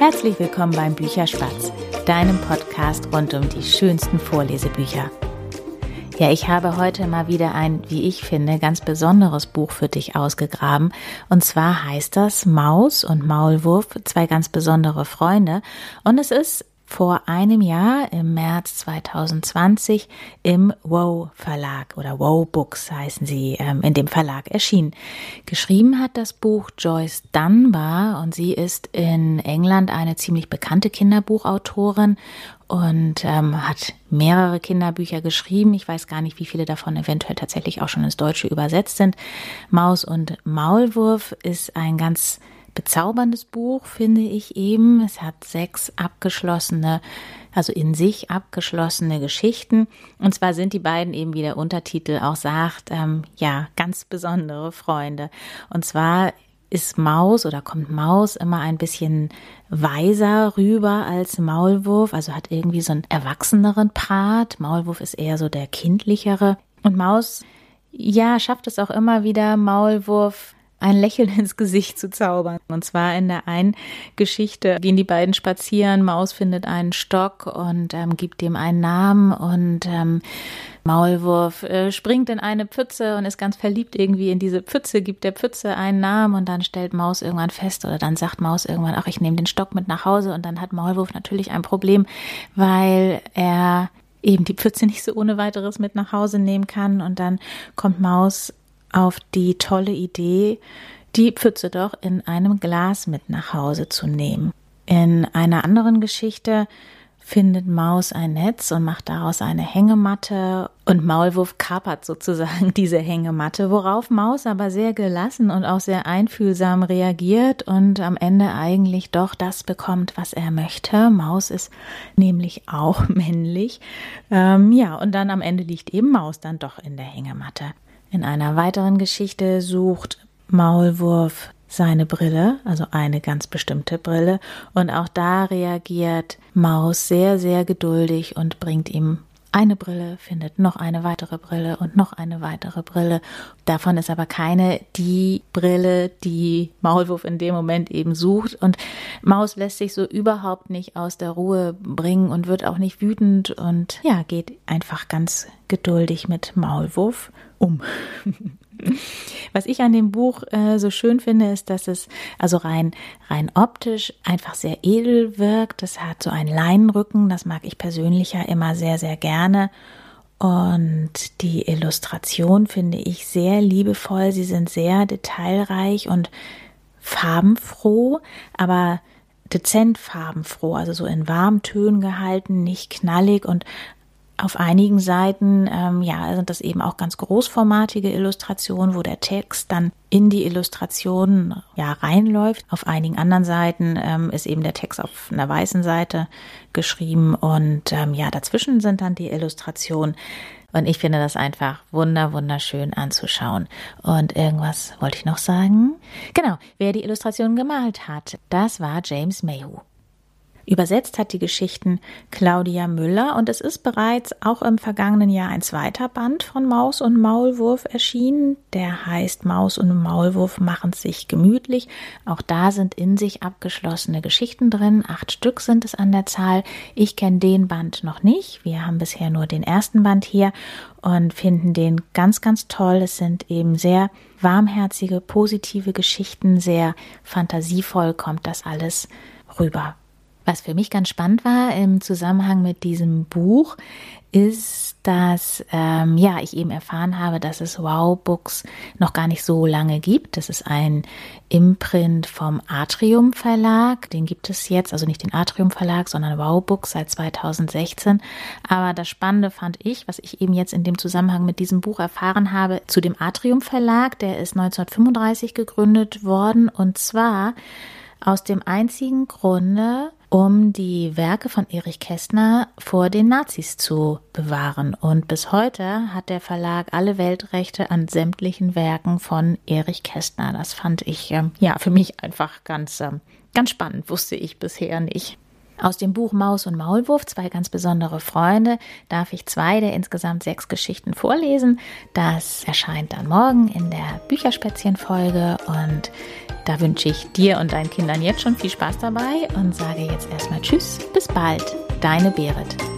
Herzlich willkommen beim Bücherspatz, deinem Podcast rund um die schönsten Vorlesebücher. Ja, ich habe heute mal wieder ein, wie ich finde, ganz besonderes Buch für dich ausgegraben. Und zwar heißt das Maus und Maulwurf, zwei ganz besondere Freunde. Und es ist vor einem Jahr im März 2020 im Wow Verlag oder Wow Books heißen sie ähm, in dem Verlag erschienen. Geschrieben hat das Buch Joyce Dunbar und sie ist in England eine ziemlich bekannte Kinderbuchautorin und ähm, hat mehrere Kinderbücher geschrieben. Ich weiß gar nicht, wie viele davon eventuell tatsächlich auch schon ins Deutsche übersetzt sind. Maus und Maulwurf ist ein ganz bezauberndes Buch, finde ich eben. Es hat sechs abgeschlossene, also in sich abgeschlossene Geschichten. Und zwar sind die beiden eben, wie der Untertitel auch sagt, ähm, ja, ganz besondere Freunde. Und zwar ist Maus oder kommt Maus immer ein bisschen weiser rüber als Maulwurf, also hat irgendwie so einen erwachseneren Part. Maulwurf ist eher so der kindlichere. Und Maus, ja, schafft es auch immer wieder, Maulwurf ein Lächeln ins Gesicht zu zaubern. Und zwar in der einen Geschichte gehen die beiden spazieren, Maus findet einen Stock und ähm, gibt dem einen Namen und ähm, Maulwurf äh, springt in eine Pfütze und ist ganz verliebt irgendwie in diese Pfütze, gibt der Pfütze einen Namen und dann stellt Maus irgendwann fest oder dann sagt Maus irgendwann, ach, ich nehme den Stock mit nach Hause und dann hat Maulwurf natürlich ein Problem, weil er eben die Pfütze nicht so ohne weiteres mit nach Hause nehmen kann und dann kommt Maus auf die tolle Idee, die Pfütze doch in einem Glas mit nach Hause zu nehmen. In einer anderen Geschichte findet Maus ein Netz und macht daraus eine Hängematte und Maulwurf kapert sozusagen diese Hängematte, worauf Maus aber sehr gelassen und auch sehr einfühlsam reagiert und am Ende eigentlich doch das bekommt, was er möchte. Maus ist nämlich auch männlich. Ähm, ja, und dann am Ende liegt eben Maus dann doch in der Hängematte. In einer weiteren Geschichte sucht Maulwurf seine Brille, also eine ganz bestimmte Brille, und auch da reagiert Maus sehr, sehr geduldig und bringt ihm eine Brille, findet noch eine weitere Brille und noch eine weitere Brille. Davon ist aber keine die Brille, die Maulwurf in dem Moment eben sucht. Und Maus lässt sich so überhaupt nicht aus der Ruhe bringen und wird auch nicht wütend und ja, geht einfach ganz geduldig mit Maulwurf um. Was ich an dem Buch äh, so schön finde, ist, dass es also rein, rein optisch einfach sehr edel wirkt. Es hat so einen Leinenrücken, das mag ich persönlich ja immer sehr, sehr gerne. Und die Illustration finde ich sehr liebevoll. Sie sind sehr detailreich und farbenfroh, aber dezent farbenfroh, also so in warmen Tönen gehalten, nicht knallig und auf einigen Seiten ähm, ja, sind das eben auch ganz großformatige Illustrationen, wo der Text dann in die Illustration ja reinläuft. Auf einigen anderen Seiten ähm, ist eben der Text auf einer weißen Seite geschrieben und ähm, ja, dazwischen sind dann die Illustrationen. Und ich finde das einfach wunder, wunderschön anzuschauen. Und irgendwas wollte ich noch sagen. Genau, wer die Illustration gemalt hat, das war James Mayhew. Übersetzt hat die Geschichten Claudia Müller und es ist bereits auch im vergangenen Jahr ein zweiter Band von Maus und Maulwurf erschienen. Der heißt Maus und Maulwurf machen sich gemütlich. Auch da sind in sich abgeschlossene Geschichten drin. Acht Stück sind es an der Zahl. Ich kenne den Band noch nicht. Wir haben bisher nur den ersten Band hier und finden den ganz, ganz toll. Es sind eben sehr warmherzige, positive Geschichten, sehr fantasievoll kommt das alles rüber. Was für mich ganz spannend war im Zusammenhang mit diesem Buch, ist, dass ähm, ja ich eben erfahren habe, dass es Wow Books noch gar nicht so lange gibt. Das ist ein Imprint vom Atrium Verlag. Den gibt es jetzt, also nicht den Atrium Verlag, sondern Wow Books seit 2016. Aber das Spannende fand ich, was ich eben jetzt in dem Zusammenhang mit diesem Buch erfahren habe, zu dem Atrium Verlag. Der ist 1935 gegründet worden und zwar aus dem einzigen Grunde, um die Werke von Erich Kästner vor den Nazis zu bewahren. Und bis heute hat der Verlag alle Weltrechte an sämtlichen Werken von Erich Kästner. Das fand ich ähm, ja für mich einfach ganz, ähm, ganz spannend, wusste ich bisher nicht. Aus dem Buch Maus und Maulwurf, zwei ganz besondere Freunde, darf ich zwei der insgesamt sechs Geschichten vorlesen. Das erscheint dann morgen in der Bücherspätzchen-Folge und da wünsche ich dir und deinen Kindern jetzt schon viel Spaß dabei und sage jetzt erstmal Tschüss, bis bald, deine Berit.